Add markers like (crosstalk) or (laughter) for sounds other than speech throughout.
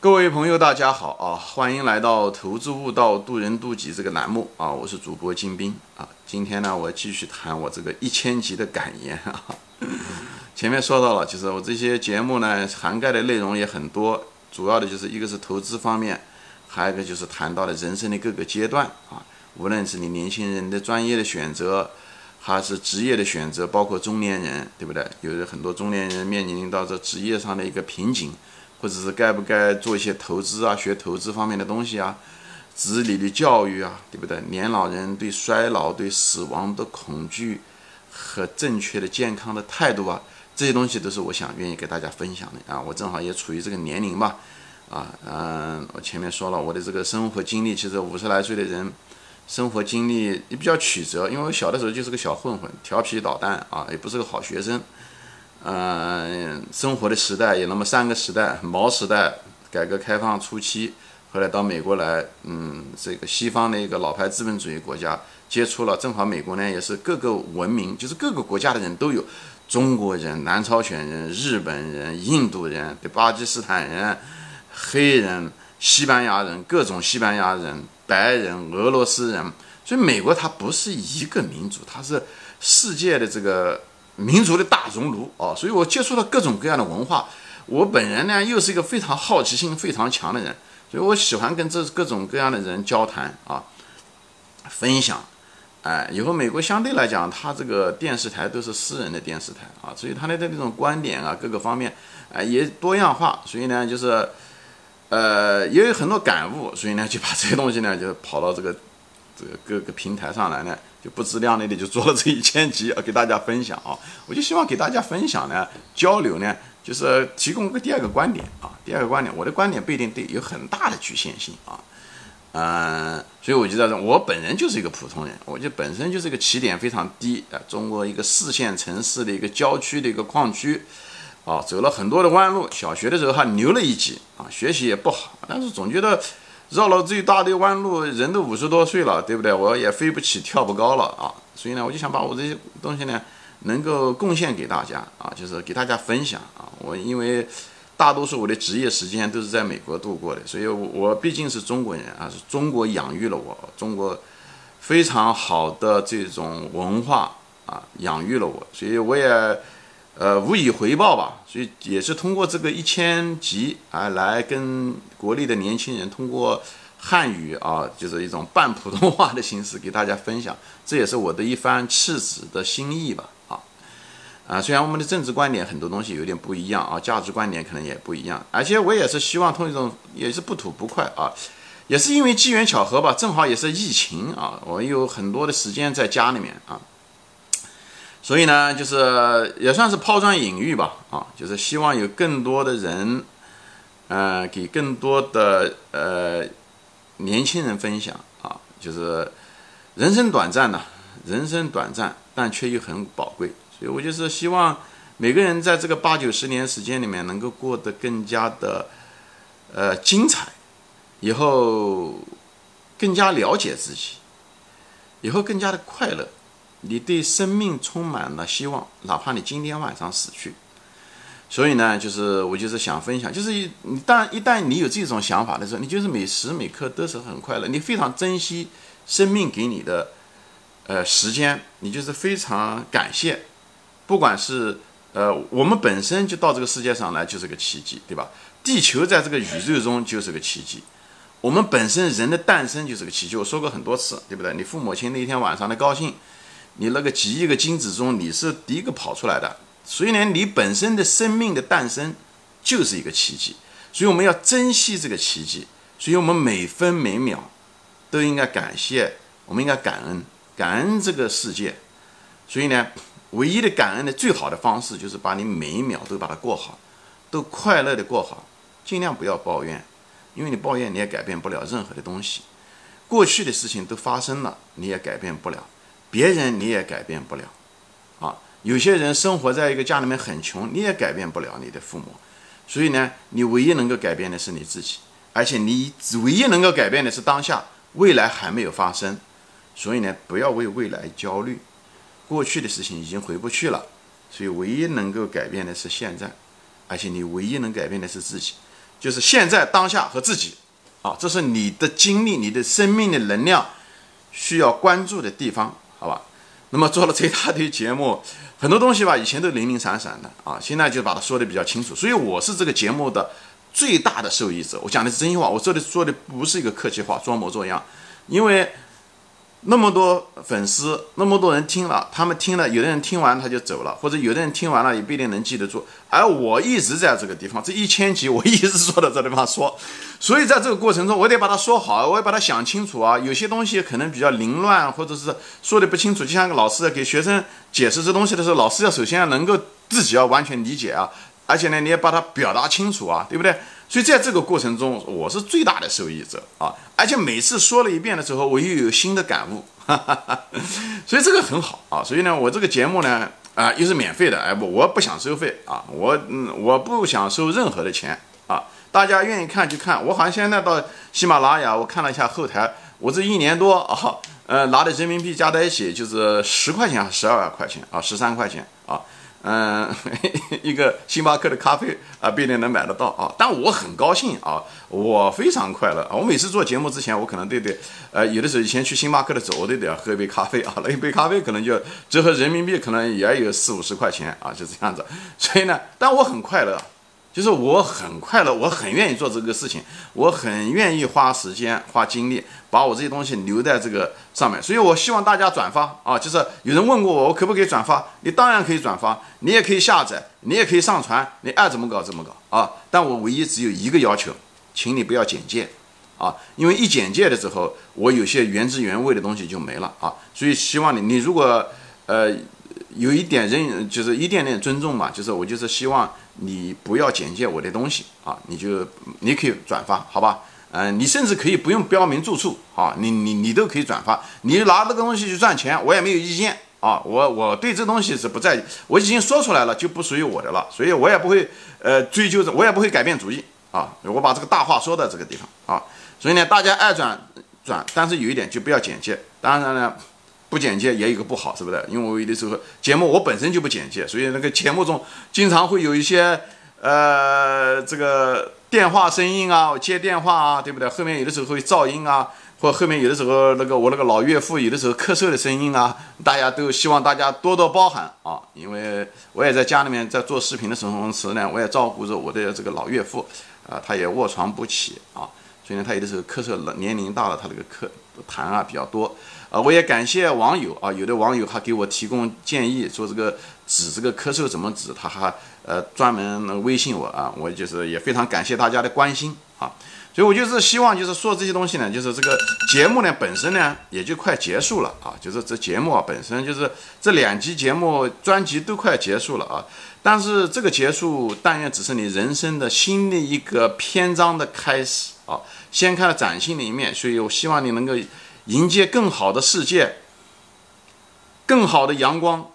各位朋友，大家好啊！欢迎来到投资悟道渡人渡己这个栏目啊！我是主播金兵啊！今天呢，我继续谈我这个一千集的感言啊。(laughs) 前面说到了，就是我这些节目呢，涵盖的内容也很多，主要的就是一个是投资方面，还有一个就是谈到了人生的各个阶段啊。无论是你年轻人的专业的选择，还是职业的选择，包括中年人，对不对？有很多中年人面临到这职业上的一个瓶颈。或者是该不该做一些投资啊，学投资方面的东西啊，子女的教育啊，对不对？年老人对衰老、对死亡的恐惧和正确的健康的态度啊，这些东西都是我想愿意给大家分享的啊。我正好也处于这个年龄吧，啊，嗯，我前面说了我的这个生活经历，其实五十来岁的人，生活经历也比较曲折，因为我小的时候就是个小混混，调皮捣蛋啊，也不是个好学生。嗯，生活的时代有那么三个时代：毛时代，改革开放初期，后来到美国来，嗯，这个西方的一个老牌资本主义国家接触了，正好美国呢也是各个文明，就是各个国家的人都有，中国人、南朝鲜人、日本人、印度人、巴基斯坦人、黑人、西班牙人，各种西班牙人、白人、俄罗斯人，所以美国它不是一个民族，它是世界的这个。民族的大熔炉啊，所以我接触了各种各样的文化。我本人呢，又是一个非常好奇心非常强的人，所以我喜欢跟这各种各样的人交谈啊，分享。哎，以后美国相对来讲，它这个电视台都是私人的电视台啊，所以它的这种观点啊，各个方面啊也多样化。所以呢，就是呃也有很多感悟，所以呢就把这些东西呢就跑到这个这个各个平台上来呢。就不自量力的就做了这一千集啊，(laughs) 给大家分享啊，我就希望给大家分享呢，交流呢，就是提供个第二个观点啊，第二个观点，我的观点不一定对，有很大的局限性啊，嗯，所以我就在这，我本人就是一个普通人，我就本身就是一个起点非常低啊，中国一个四线城市的一个郊区的一个矿区，啊，走了很多的弯路，小学的时候还牛了一级啊，学习也不好，但是总觉得。绕了最大的弯路，人都五十多岁了，对不对？我也飞不起，跳不高了啊！所以呢，我就想把我这些东西呢，能够贡献给大家啊，就是给大家分享啊。我因为大多数我的职业时间都是在美国度过的，所以我毕竟是中国人啊，是中国养育了我，中国非常好的这种文化啊，养育了我，所以我也。呃，无以回报吧，所以也是通过这个一千集啊，来跟国内的年轻人通过汉语啊，就是一种半普通话的形式给大家分享，这也是我的一番赤子的心意吧，啊，啊，虽然我们的政治观点很多东西有点不一样啊，价值观点可能也不一样，而且我也是希望通过一种也是不吐不快啊，也是因为机缘巧合吧，正好也是疫情啊，我有很多的时间在家里面啊。所以呢，就是也算是抛砖引玉吧，啊，就是希望有更多的人，呃，给更多的呃年轻人分享啊，就是人生短暂呐，人生短暂，但却又很宝贵，所以我就是希望每个人在这个八九十年时间里面能够过得更加的呃精彩，以后更加了解自己，以后更加的快乐。你对生命充满了希望，哪怕你今天晚上死去。所以呢，就是我就是想分享，就是你当一旦你有这种想法的时候，你就是每时每刻都是很快乐，你非常珍惜生命给你的呃时间，你就是非常感谢。不管是呃我们本身就到这个世界上来就是个奇迹，对吧？地球在这个宇宙中就是个奇迹，我们本身人的诞生就是个奇迹。我说过很多次，对不对？你父母亲那天晚上的高兴。你那个几亿个精子中，你是第一个跑出来的，所以呢，你本身的生命的诞生就是一个奇迹，所以我们要珍惜这个奇迹，所以我们每分每秒都应该感谢，我们应该感恩，感恩这个世界，所以呢，唯一的感恩的最好的方式就是把你每一秒都把它过好，都快乐的过好，尽量不要抱怨，因为你抱怨你也改变不了任何的东西，过去的事情都发生了，你也改变不了。别人你也改变不了，啊，有些人生活在一个家里面很穷，你也改变不了你的父母，所以呢，你唯一能够改变的是你自己，而且你唯一能够改变的是当下，未来还没有发生，所以呢，不要为未来焦虑，过去的事情已经回不去了，所以唯一能够改变的是现在，而且你唯一能改变的是自己，就是现在当下和自己，啊，这是你的精力、你的生命的能量需要关注的地方，好吧？那么做了这一大堆节目，很多东西吧，以前都零零散散的啊，(laughs) 现在就把它说的比较清楚。所以我是这个节目的最大的受益者，我讲的是真心话，我这里说的不是一个客气话，装模作样，因为。那么多粉丝，那么多人听了，他们听了，有的人听完他就走了，或者有的人听完了也不一定能记得住。而我一直在这个地方，这一千集我一直坐在这地方说，(laughs) 所以在这个过程中，我得把它说好，我要把它想清楚啊。有些东西可能比较凌乱，或者是说的不清楚，就像个老师给学生解释这东西的时候，老师要首先要能够自己要完全理解啊，而且呢，你要把它表达清楚啊，对不对？所以在这个过程中，我是最大的受益者啊！而且每次说了一遍的时候，我又有新的感悟，哈哈哈。所以这个很好啊！所以呢，我这个节目呢，啊，又是免费的，哎不，我不想收费啊，我嗯，我不想收任何的钱啊！大家愿意看就看，我好像现在到喜马拉雅，我看了一下后台，我这一年多啊，呃，拿的人民币加在一起就是十块钱还是十二块钱啊，十三块钱。嗯，(laughs) 一个星巴克的咖啡啊，不一定能买得到啊。但我很高兴啊，我非常快乐啊。我每次做节目之前，我可能都得，呃，有的时候以前去星巴克的时候，我都得要喝一杯咖啡啊。(laughs) 那一杯咖啡可能就折合人民币可能也有四五十块钱啊，就这样子。所以呢，但我很快乐。就是我很快乐，我很愿意做这个事情，我很愿意花时间花精力把我这些东西留在这个上面，所以我希望大家转发啊！就是有人问过我，我可不可以转发？你当然可以转发，你也可以下载，你也可以上传，你爱怎么搞怎么搞啊！但我唯一只有一个要求，请你不要简介啊，因为一简介的时候，我有些原汁原味的东西就没了啊！所以希望你，你如果呃有一点认，就是一点点尊重嘛，就是我就是希望。你不要简介我的东西啊，你就你可以转发，好吧？嗯，你甚至可以不用标明住处啊，你你你都可以转发。你拿这个东西去赚钱，我也没有意见啊。我我对这东西是不在，我已经说出来了，就不属于我的了，所以我也不会呃追究着，我也不会改变主意啊。我把这个大话说到这个地方啊，所以呢，大家爱转转，但是有一点就不要简介。当然呢。不简介也有个不好，是不是？因为我有的时候节目我本身就不简介，所以那个节目中经常会有一些呃这个电话声音啊，接电话啊，对不对？后面有的时候会噪音啊，或后面有的时候那个我那个老岳父有的时候咳嗽的声音啊，大家都希望大家多多包涵啊，因为我也在家里面在做视频的时候时呢，我也照顾着我的这个老岳父啊，他也卧床不起啊，所以呢他有的时候咳嗽了，年龄大了，他这个咳痰啊比较多。啊，我也感谢网友啊，有的网友还给我提供建议，说这个止这个咳嗽怎么止，他还呃专门微信我啊，我就是也非常感谢大家的关心啊，所以我就是希望就是说这些东西呢，就是这个节目呢本身呢也就快结束了啊，就是这节目啊本身就是这两集节目专辑都快结束了啊，但是这个结束但愿只是你人生的新的一个篇章的开始啊，掀开了崭新的一面，所以我希望你能够。迎接更好的世界，更好的阳光，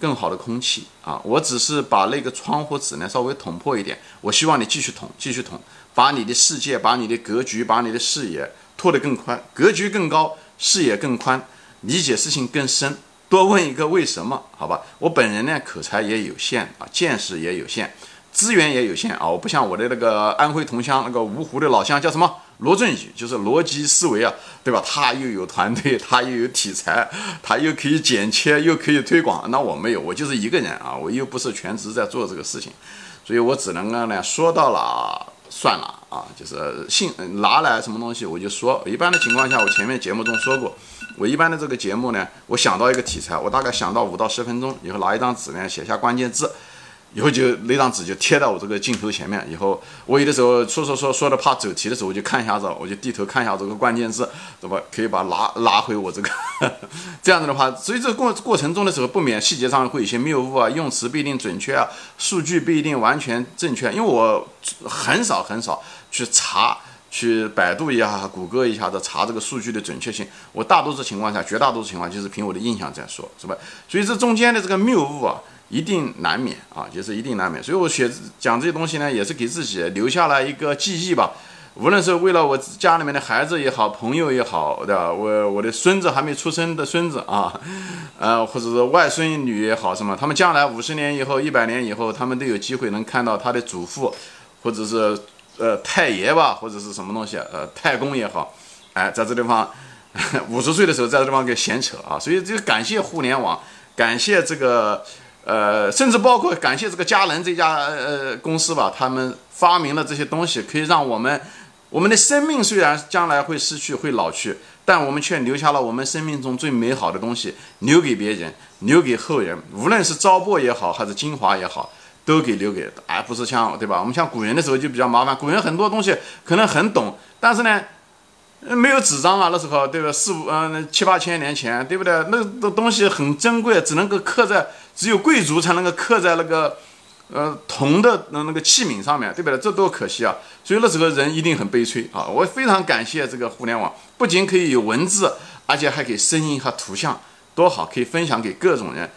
更好的空气啊！我只是把那个窗户纸呢稍微捅破一点，我希望你继续捅，继续捅，把你的世界，把你的格局，把你的视野拓得更宽，格局更高，视野更宽，理解事情更深。多问一个为什么？好吧，我本人呢口才也有限啊，见识也有限，资源也有限啊！我不像我的那个安徽同乡那个芜湖的老乡叫什么？罗振宇就是逻辑思维啊，对吧？他又有团队，(laughs) 他又有题材，他又可以剪切，又可以推广。那我没有，我就是一个人啊，我又不是全职在做这个事情，所以我只能呢说到了算了啊，就是信拿来什么东西我就说。一般的情况下，我前面节目中说过，我一般的这个节目呢，我想到一个题材，我大概想到五到十分钟以后，拿一张纸呢写下关键字。以后就那张纸就贴到我这个镜头前面。以后我有的时候说说说说的怕走题的时候，我就看一下子，我就低头看一下这个关键字，怎么可以把拉拉回我这个。(laughs) 这样子的话，所以这过过程中的时候，不免细节上会有些谬误啊，用词不一定准确啊，数据不一定完全正确。因为我很少很少去查，去百度一下、谷歌一下子查这个数据的准确性。我大多数情况下，绝大多数情况就是凭我的印象在说，是吧？所以这中间的这个谬误啊。一定难免啊，就是一定难免，所以我写讲这些东西呢，也是给自己留下了一个记忆吧。无论是为了我家里面的孩子也好，朋友也好，对吧？我我的孙子还没出生的孙子啊，呃，或者是外孙女也好，什么，他们将来五十年以后、一百年以后，他们都有机会能看到他的祖父，或者是呃太爷吧，或者是什么东西，呃太公也好，哎，在这地方 (laughs) 五十岁的时候在这地方给闲扯啊，所以就感谢互联网，感谢这个呃，甚至包括感谢这个佳能这家呃公司吧，他们发明了这些东西，可以让我们我们的生命虽然将来会失去会老去，但我们却留下了我们生命中最美好的东西，留给别人，留给后人，无论是糟粕也好，还是精华也好。都给留给，而不是像对吧？我们像古人的时候就比较麻烦，古人很多东西可能很懂，但是呢，没有纸张啊，那时候对吧？四五嗯七八千年前，对不对？那个东西很珍贵，只能够刻在只有贵族才能够刻在那个呃铜的那那个器皿上面，对不对？这多可惜啊！所以那时候人一定很悲催啊！我非常感谢这个互联网，不仅可以有文字，而且还可以声音和图像，多好，可以分享给各种人。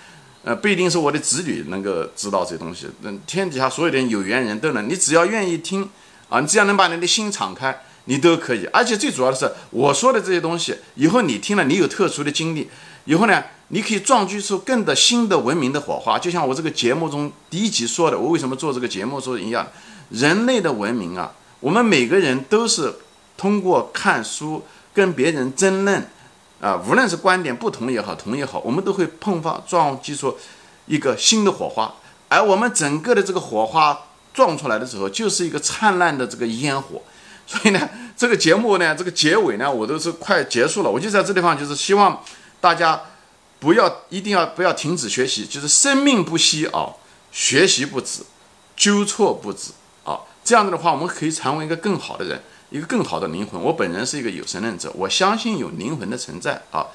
呃，不一定是我的子女能够知道这东西，嗯天底下所有的有缘人都能，你只要愿意听啊，你只要能把你的心敞开，你都可以。而且最主要的是，我说的这些东西，以后你听了，你有特殊的经历，以后呢，你可以撞击出更的新的文明的火花。就像我这个节目中第一集说的，我为什么做这个节目说一样，人类的文明啊，我们每个人都是通过看书跟别人争论。啊，无论是观点不同也好，同也好，我们都会碰发撞击出一个新的火花，而我们整个的这个火花撞出来的时候，就是一个灿烂的这个烟火。所以呢，这个节目呢，这个结尾呢，我都是快结束了。我就在这地方，就是希望大家不要一定要不要停止学习，就是生命不息啊，学习不止，纠错不止啊。这样子的话，我们可以成为一个更好的人。一个更好的灵魂，我本人是一个有神论者，我相信有灵魂的存在啊。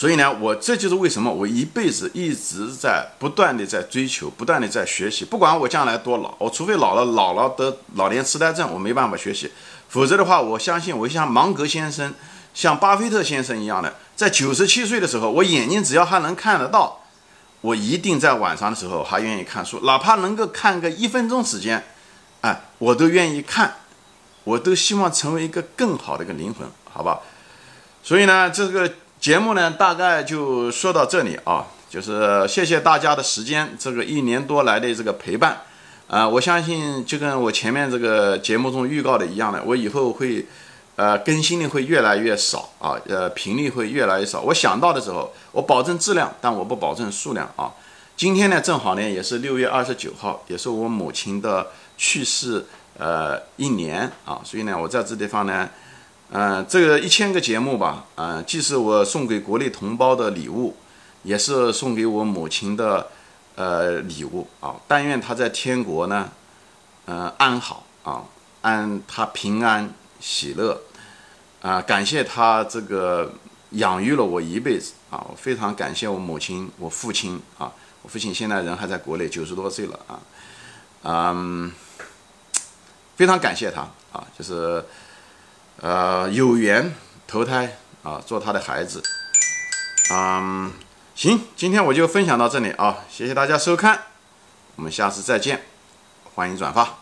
所以呢，我这就是为什么我一辈子一直在不断的在追求，不断的在学习。不管我将来多老，我除非老了老了得老年痴呆症，我没办法学习，否则的话，我相信我像芒格先生、像巴菲特先生一样的，在九十七岁的时候，我眼睛只要还能看得到，我一定在晚上的时候还愿意看书，哪怕能够看个一分钟时间，哎，我都愿意看。我都希望成为一个更好的一个灵魂，好吧？所以呢，这个节目呢，大概就说到这里啊。就是谢谢大家的时间，这个一年多来的这个陪伴啊。我相信就跟我前面这个节目中预告的一样的，我以后会呃更新的会越来越少啊，呃频率会越来越少。我想到的时候，我保证质量，但我不保证数量啊。今天呢，正好呢也是六月二十九号，也是我母亲的去世。呃，一年啊，所以呢，我在这地方呢，嗯，这个一千个节目吧，嗯，既是我送给国内同胞的礼物，也是送给我母亲的呃礼物啊。但愿她在天国呢，嗯，安好啊，安她平安喜乐啊。感谢她这个养育了我一辈子啊，我非常感谢我母亲，我父亲啊，我父亲现在人还在国内，九十多岁了啊，嗯。非常感谢他啊，就是，呃，有缘投胎啊，做他的孩子。嗯，行，今天我就分享到这里啊，谢谢大家收看，我们下次再见，欢迎转发。